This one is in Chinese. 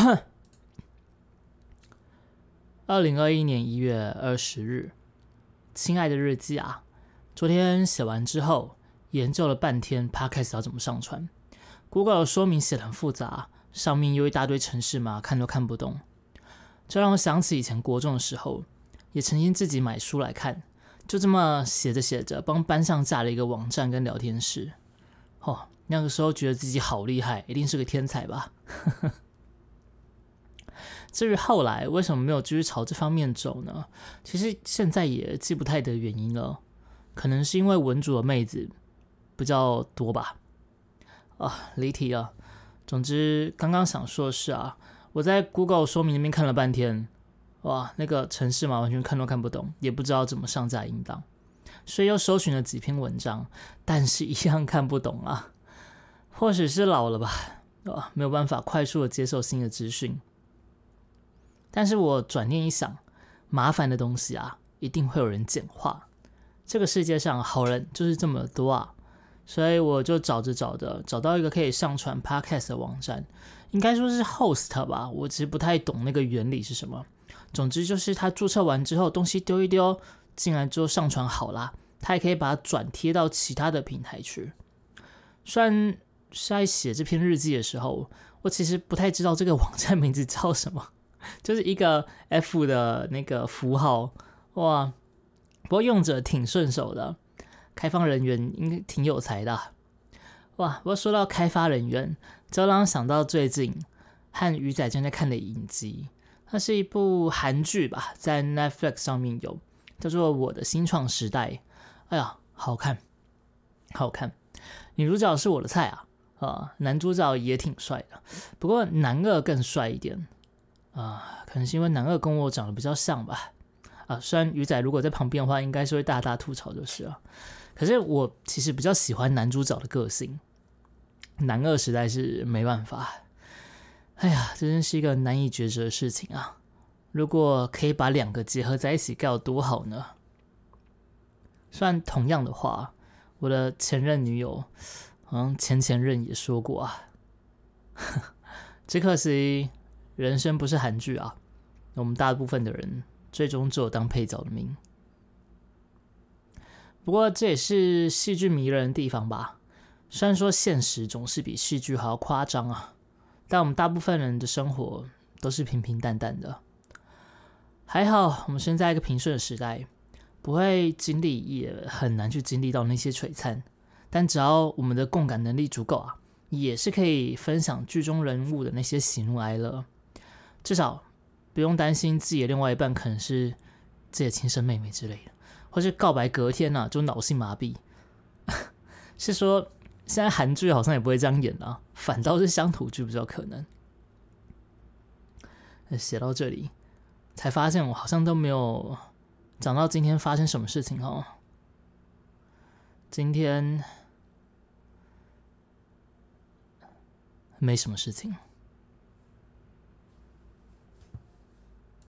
二零二一年一月二十日，亲爱的日记啊，昨天写完之后，研究了半天，Podcast 要怎么上传？Google 的说明写的很复杂，上面有一大堆程式码，看都看不懂。这让我想起以前国中的时候，也曾经自己买书来看，就这么写着写着，帮班上架了一个网站跟聊天室。哦，那个时候觉得自己好厉害，一定是个天才吧。呵 呵至于后来为什么没有继续朝这方面走呢？其实现在也记不太得原因了，可能是因为文主的妹子比较多吧。啊，离题了。总之，刚刚想说的是啊，我在 Google 说明那边看了半天，哇，那个城市嘛，完全看都看不懂，也不知道怎么上架音档，所以又搜寻了几篇文章，但是一样看不懂啊。或许是老了吧，啊，没有办法快速的接受新的资讯。但是我转念一想，麻烦的东西啊，一定会有人简化。这个世界上好人就是这么多啊，所以我就找着找着，找到一个可以上传 podcast 的网站，应该说是 host 吧。我其实不太懂那个原理是什么。总之就是他注册完之后，东西丢一丢进来之后上传好啦，他也可以把它转贴到其他的平台去。虽然在写这篇日记的时候，我其实不太知道这个网站名字叫什么。就是一个 F 的那个符号哇，不过用着挺顺手的，开放人员应该挺有才的哇。不过说到开发人员，就让我想到最近和鱼仔正在看的影集，它是一部韩剧吧，在 Netflix 上面有，叫做《我的新创时代》。哎呀，好看，好看，女主角是我的菜啊啊，男主角也挺帅的，不过男二更帅一点。啊，可能是因为男二跟我长得比较像吧。啊，虽然鱼仔如果在旁边的话，应该是会大大吐槽就是了。可是我其实比较喜欢男主角的个性，男二实在是没办法。哎呀，这真是一个难以抉择的事情啊！如果可以把两个结合在一起，该有多好呢？虽然同样的话，我的前任女友，好像前前任也说过啊，只可惜。人生不是韩剧啊，我们大部分的人最终只有当配角的命。不过这也是戏剧迷人的地方吧。虽然说现实总是比戏剧还要夸张啊，但我们大部分人的生活都是平平淡淡的。还好我们生在一个平顺的时代，不会经历，也很难去经历到那些璀璨。但只要我们的共感能力足够啊，也是可以分享剧中人物的那些喜怒哀乐。至少不用担心自己的另外一半可能是自己的亲生妹妹之类的，或是告白隔天呢就脑性麻痹。是说现在韩剧好像也不会这样演啊，反倒是乡土剧比较可能。写到这里，才发现我好像都没有讲到今天发生什么事情哦。今天没什么事情。